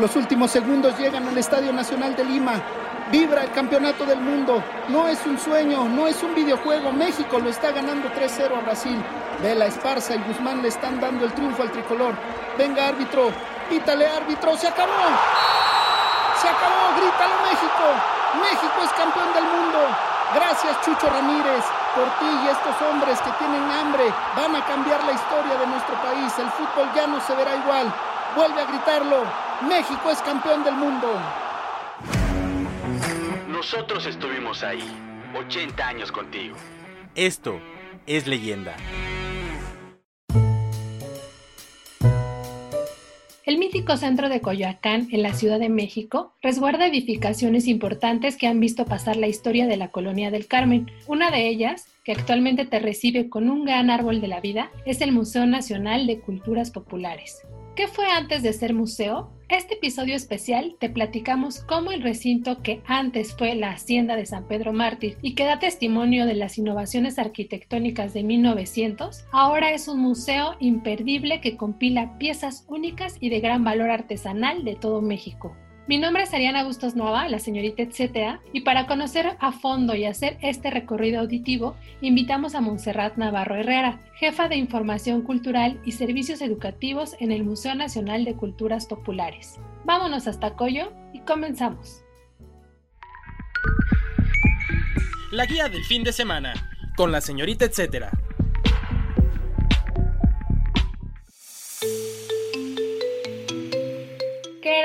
Los últimos segundos llegan al Estadio Nacional de Lima. Vibra el campeonato del mundo. No es un sueño, no es un videojuego. México lo está ganando 3-0 a Brasil. Vela Esparza y Guzmán le están dando el triunfo al tricolor. Venga, árbitro. Pítale, árbitro. Se acabó. Se acabó. Grítalo, México. México es campeón del mundo. Gracias, Chucho Ramírez. Por ti y estos hombres que tienen hambre van a cambiar la historia de nuestro país. El fútbol ya no se verá igual. Vuelve a gritarlo. México es campeón del mundo. Nosotros estuvimos ahí, 80 años contigo. Esto es leyenda. El mítico centro de Coyoacán, en la Ciudad de México, resguarda edificaciones importantes que han visto pasar la historia de la colonia del Carmen. Una de ellas, que actualmente te recibe con un gran árbol de la vida, es el Museo Nacional de Culturas Populares. ¿Qué fue antes de ser museo? Este episodio especial te platicamos cómo el recinto que antes fue la Hacienda de San Pedro Mártir y que da testimonio de las innovaciones arquitectónicas de 1900, ahora es un museo imperdible que compila piezas únicas y de gran valor artesanal de todo México. Mi nombre es Ariana Bustos Nova, la señorita etcétera, y para conocer a fondo y hacer este recorrido auditivo, invitamos a Montserrat Navarro Herrera, jefa de Información Cultural y Servicios Educativos en el Museo Nacional de Culturas Populares. Vámonos hasta Coyo y comenzamos. La guía del fin de semana, con la señorita etcétera.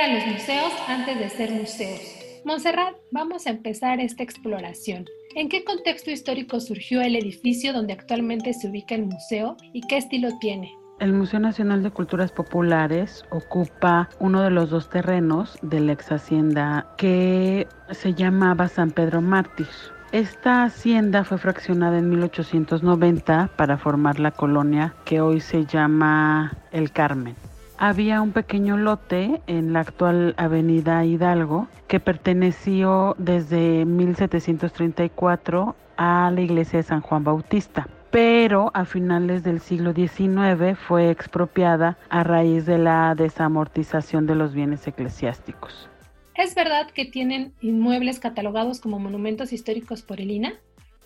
¿Qué eran los museos antes de ser museos? Montserrat, vamos a empezar esta exploración. ¿En qué contexto histórico surgió el edificio donde actualmente se ubica el museo y qué estilo tiene? El Museo Nacional de Culturas Populares ocupa uno de los dos terrenos de la ex hacienda que se llamaba San Pedro Mártir. Esta hacienda fue fraccionada en 1890 para formar la colonia que hoy se llama El Carmen había un pequeño lote en la actual avenida Hidalgo que perteneció desde 1734 a la iglesia de San Juan Bautista pero a finales del siglo XIX fue expropiada a raíz de la desamortización de los bienes eclesiásticos. ¿Es verdad que tienen inmuebles catalogados como monumentos históricos por el INA?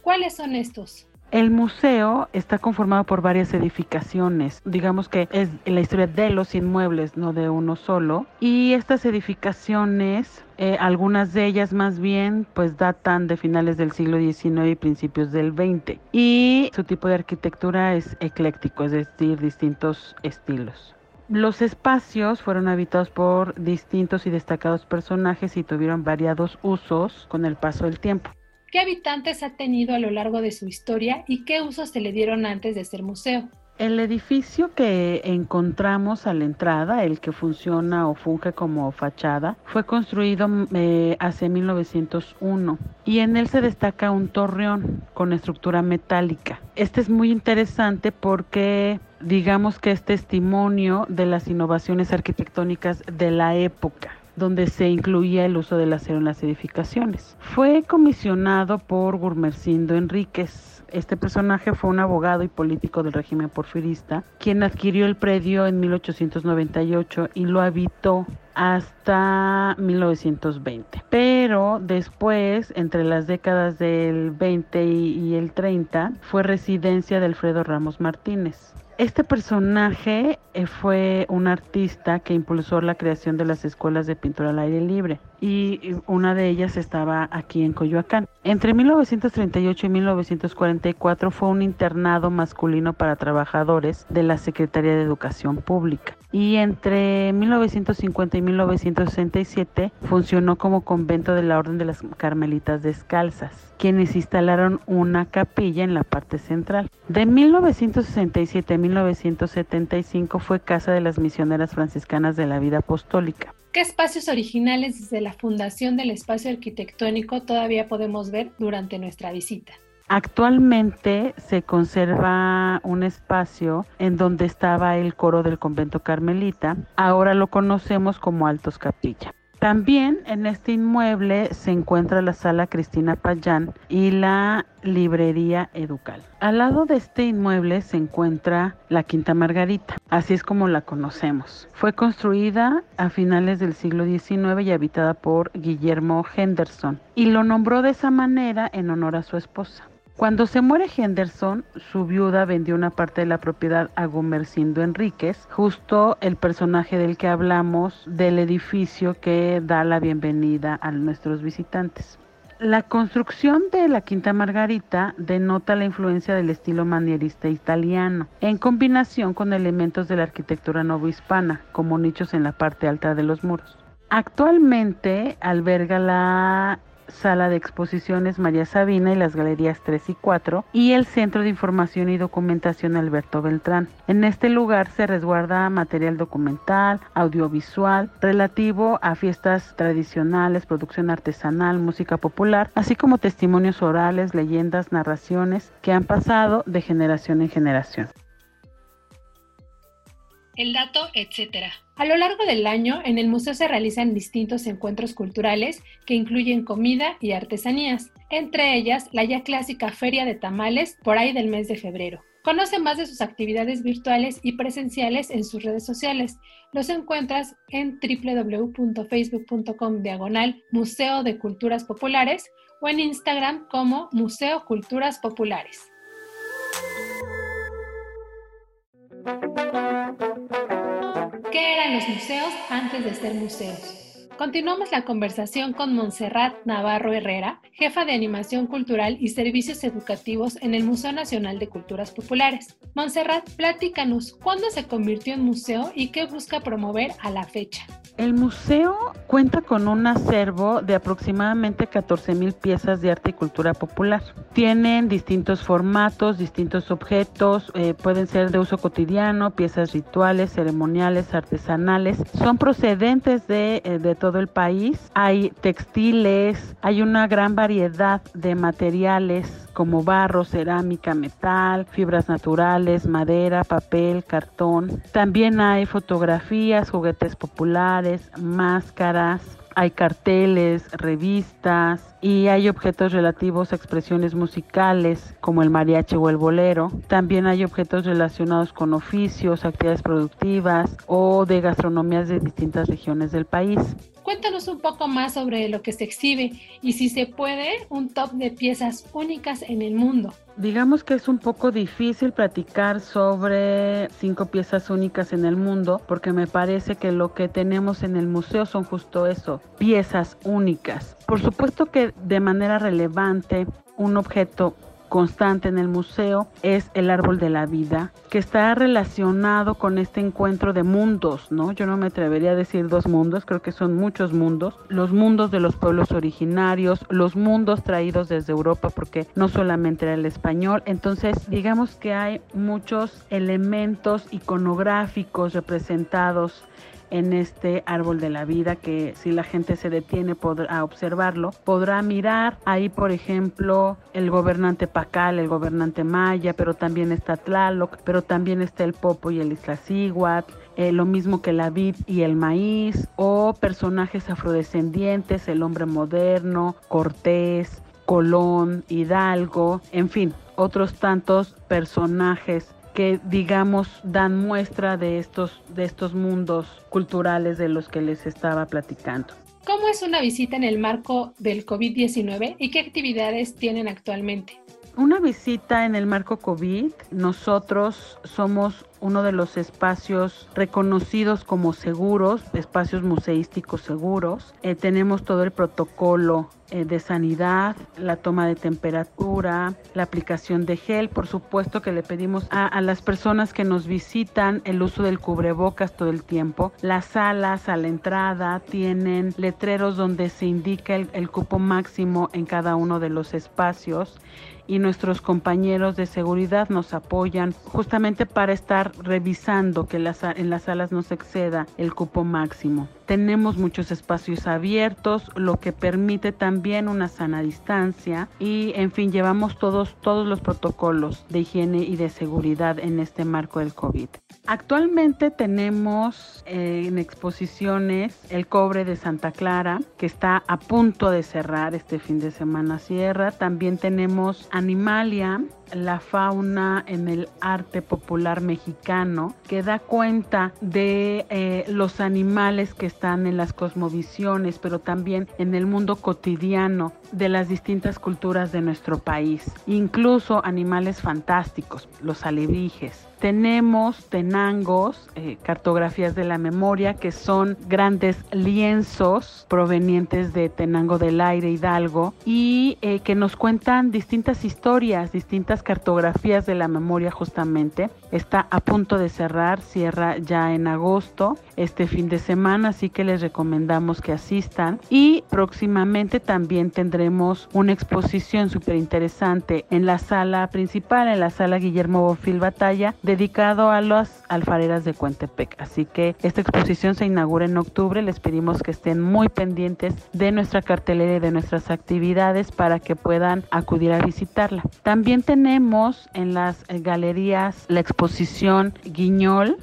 ¿Cuáles son estos? El museo está conformado por varias edificaciones, digamos que es la historia de los inmuebles, no de uno solo, y estas edificaciones, eh, algunas de ellas más bien, pues datan de finales del siglo XIX y principios del XX, y su tipo de arquitectura es ecléctico, es decir, distintos estilos. Los espacios fueron habitados por distintos y destacados personajes y tuvieron variados usos con el paso del tiempo. ¿Qué habitantes ha tenido a lo largo de su historia y qué usos se le dieron antes de ser museo? El edificio que encontramos a la entrada, el que funciona o funge como fachada, fue construido eh, hace 1901 y en él se destaca un torreón con estructura metálica. Este es muy interesante porque digamos que es testimonio de las innovaciones arquitectónicas de la época donde se incluía el uso del acero en las edificaciones. Fue comisionado por Gurmercindo Enríquez. Este personaje fue un abogado y político del régimen porfirista, quien adquirió el predio en 1898 y lo habitó hasta 1920. Pero después, entre las décadas del 20 y el 30, fue residencia de Alfredo Ramos Martínez. Este personaje eh, fue un artista que impulsó la creación de las escuelas de pintura al aire libre. Y una de ellas estaba aquí en Coyoacán. Entre 1938 y 1944 fue un internado masculino para trabajadores de la Secretaría de Educación Pública y entre 1950 y 1967 funcionó como convento de la Orden de las Carmelitas Descalzas, quienes instalaron una capilla en la parte central. De 1967 a 1975 fue casa de las misioneras franciscanas de la vida apostólica. ¿Qué espacios originales desde la fundación del espacio arquitectónico todavía podemos ver durante nuestra visita? Actualmente se conserva un espacio en donde estaba el coro del convento carmelita, ahora lo conocemos como Altos Capilla. También en este inmueble se encuentra la sala Cristina Payán y la librería Educal. Al lado de este inmueble se encuentra la Quinta Margarita, así es como la conocemos. Fue construida a finales del siglo XIX y habitada por Guillermo Henderson y lo nombró de esa manera en honor a su esposa. Cuando se muere Henderson, su viuda vendió una parte de la propiedad a Gumercindo Enríquez, justo el personaje del que hablamos del edificio que da la bienvenida a nuestros visitantes. La construcción de la Quinta Margarita denota la influencia del estilo manierista italiano, en combinación con elementos de la arquitectura novohispana, como nichos en la parte alta de los muros. Actualmente alberga la Sala de Exposiciones María Sabina y las Galerías 3 y 4 y el Centro de Información y Documentación Alberto Beltrán. En este lugar se resguarda material documental, audiovisual, relativo a fiestas tradicionales, producción artesanal, música popular, así como testimonios orales, leyendas, narraciones que han pasado de generación en generación el dato, etc. A lo largo del año, en el museo se realizan distintos encuentros culturales que incluyen comida y artesanías, entre ellas la ya clásica Feria de Tamales por ahí del mes de febrero. Conoce más de sus actividades virtuales y presenciales en sus redes sociales. Los encuentras en www.facebook.com diagonal Museo de Culturas Populares o en Instagram como Museo Culturas Populares. ¿Qué eran los museos antes de ser museos? Continuamos la conversación con Montserrat Navarro Herrera, jefa de Animación Cultural y Servicios Educativos en el Museo Nacional de Culturas Populares. Montserrat, platícanos, ¿cuándo se convirtió en museo y qué busca promover a la fecha? El museo cuenta con un acervo de aproximadamente 14 mil piezas de arte y cultura popular. Tienen distintos formatos, distintos objetos, eh, pueden ser de uso cotidiano, piezas rituales, ceremoniales, artesanales. Son procedentes de, eh, de todo el país. Hay textiles, hay una gran variedad de materiales como barro, cerámica, metal, fibras naturales, madera, papel, cartón. También hay fotografías, juguetes populares, máscaras, hay carteles, revistas y hay objetos relativos a expresiones musicales como el mariachi o el bolero. También hay objetos relacionados con oficios, actividades productivas o de gastronomías de distintas regiones del país. Cuéntanos un poco más sobre lo que se exhibe y si se puede, un top de piezas únicas en el mundo. Digamos que es un poco difícil platicar sobre cinco piezas únicas en el mundo porque me parece que lo que tenemos en el museo son justo eso, piezas únicas. Por supuesto que de manera relevante un objeto constante en el museo es el árbol de la vida, que está relacionado con este encuentro de mundos, ¿no? Yo no me atrevería a decir dos mundos, creo que son muchos mundos, los mundos de los pueblos originarios, los mundos traídos desde Europa, porque no solamente era el español, entonces digamos que hay muchos elementos iconográficos representados en este árbol de la vida que si la gente se detiene a observarlo, podrá mirar. Ahí, por ejemplo, el gobernante Pacal, el gobernante Maya, pero también está Tlaloc, pero también está el Popo y el Iztaccíhuatl, eh, lo mismo que la vid y el maíz, o personajes afrodescendientes, el hombre moderno, Cortés, Colón, Hidalgo, en fin, otros tantos personajes que digamos dan muestra de estos, de estos mundos culturales de los que les estaba platicando. ¿Cómo es una visita en el marco del COVID-19 y qué actividades tienen actualmente? Una visita en el marco COVID, nosotros somos uno de los espacios reconocidos como seguros, espacios museísticos seguros. Eh, tenemos todo el protocolo eh, de sanidad, la toma de temperatura, la aplicación de gel. Por supuesto que le pedimos a, las personas que nos visitan el uso del cubrebocas todo el tiempo. Las salas a la entrada tienen letreros donde se indica el cupo máximo en cada uno de los espacios y nuestros compañeros de seguridad nos apoyan justamente para estar revisando que en las salas no se exceda el cupo máximo. Tenemos muchos espacios abiertos, lo que permite también una sana distancia y en fin, llevamos todos, todos los protocolos de higiene y de seguridad en este marco del COVID. Actualmente tenemos eh, en exposiciones el cobre de Santa Clara, que está a punto de cerrar este fin de semana cierra. También tenemos Animalia, la fauna en el arte popular mexicano, que da cuenta de eh, los animales que están en las cosmovisiones, pero también en el mundo cotidiano de las distintas culturas de nuestro país, incluso animales fantásticos, los alebrijes. Tenemos tenangos, eh, cartografías de la memoria, que son grandes lienzos provenientes de Tenango del Aire Hidalgo y eh, que nos cuentan distintas historias, distintas cartografías de la memoria justamente. Está a punto de cerrar, cierra ya en agosto, este fin de semana, así que les recomendamos que asistan. Y próximamente también tendremos una exposición súper interesante en la sala principal, en la sala Guillermo Bofil Batalla dedicado a las alfareras de Cuentepec. Así que esta exposición se inaugura en octubre. Les pedimos que estén muy pendientes de nuestra cartelera y de nuestras actividades para que puedan acudir a visitarla. También tenemos en las galerías la exposición Guiñol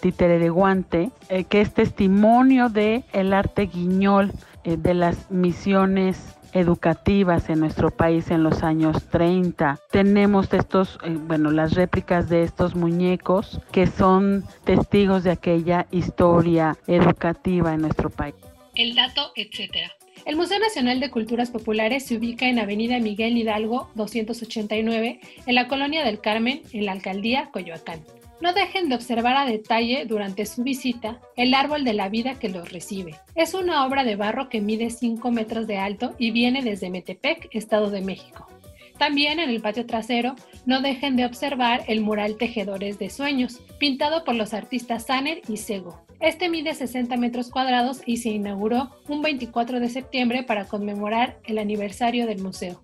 títere de guante, eh, que es testimonio de el arte guiñol eh, de las misiones educativas en nuestro país en los años 30. Tenemos estos, eh, bueno, las réplicas de estos muñecos que son testigos de aquella historia educativa en nuestro país. El dato, etcétera. El Museo Nacional de Culturas Populares se ubica en Avenida Miguel Hidalgo 289, en la Colonia del Carmen, en la Alcaldía Coyoacán. No dejen de observar a detalle durante su visita el árbol de la vida que los recibe. Es una obra de barro que mide 5 metros de alto y viene desde Metepec, Estado de México. También en el patio trasero no dejen de observar el mural Tejedores de Sueños, pintado por los artistas Saner y Sego. Este mide 60 metros cuadrados y se inauguró un 24 de septiembre para conmemorar el aniversario del museo.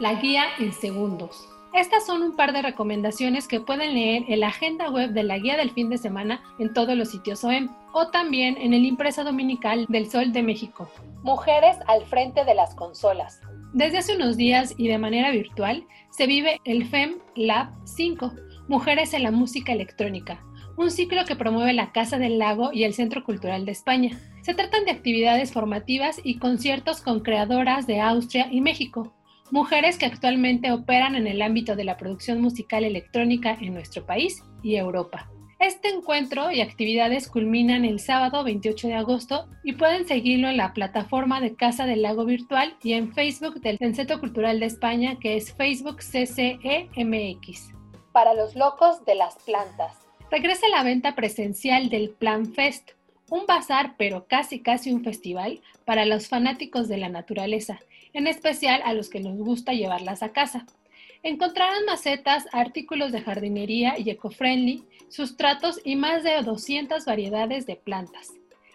la guía en segundos. Estas son un par de recomendaciones que pueden leer en la agenda web de la guía del fin de semana en todos los sitios OEM o también en el impreso dominical del Sol de México. Mujeres al frente de las consolas. Desde hace unos días y de manera virtual se vive el FEM Lab 5, Mujeres en la Música Electrónica, un ciclo que promueve la Casa del Lago y el Centro Cultural de España. Se tratan de actividades formativas y conciertos con creadoras de Austria y México, mujeres que actualmente operan en el ámbito de la producción musical electrónica en nuestro país y Europa. Este encuentro y actividades culminan el sábado 28 de agosto y pueden seguirlo en la plataforma de Casa del Lago Virtual y en Facebook del Centro Cultural de España que es Facebook CCEMX. Para los locos de las plantas. Regresa la venta presencial del Plan Fest, un bazar pero casi casi un festival para los fanáticos de la naturaleza en especial a los que nos gusta llevarlas a casa. Encontrarán macetas, artículos de jardinería y eco-friendly, sustratos y más de 200 variedades de plantas.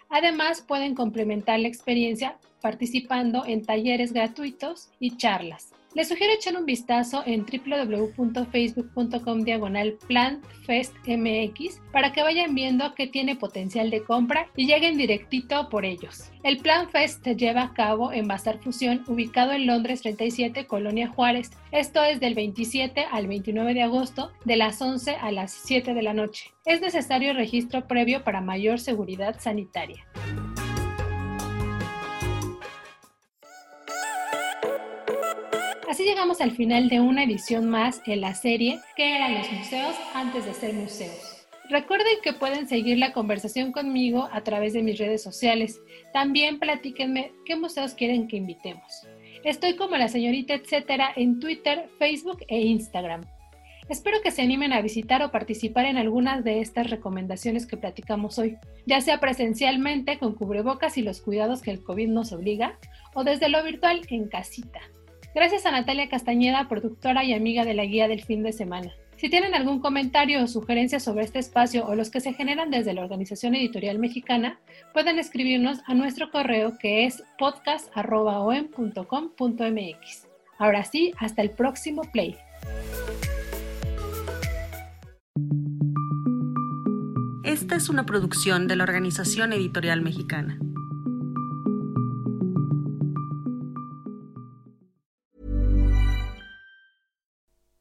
Además, pueden complementar la experiencia participando en talleres gratuitos y charlas. Les sugiero echar un vistazo en www.facebook.com diagonal plantfestmx para que vayan viendo que tiene potencial de compra y lleguen directito por ellos. El Plan Fest se lleva a cabo en Bazar Fusión, ubicado en Londres 37, Colonia Juárez. Esto es del 27 al 29 de agosto, de las 11 a las 7 de la noche. Es necesario registro previo para mayor seguridad sanitaria. Así llegamos al final de una edición más en la serie que eran los museos antes de ser museos? Recuerden que pueden seguir la conversación conmigo a través de mis redes sociales. También platíquenme qué museos quieren que invitemos. Estoy como la señorita etcétera en Twitter, Facebook e Instagram. Espero que se animen a visitar o participar en algunas de estas recomendaciones que platicamos hoy, ya sea presencialmente con cubrebocas y los cuidados que el COVID nos obliga, o desde lo virtual en casita. Gracias a Natalia Castañeda, productora y amiga de la guía del fin de semana. Si tienen algún comentario o sugerencia sobre este espacio o los que se generan desde la Organización Editorial Mexicana, pueden escribirnos a nuestro correo que es podcast.om.com.mx. Ahora sí, hasta el próximo play. Esta es una producción de la Organización Editorial Mexicana.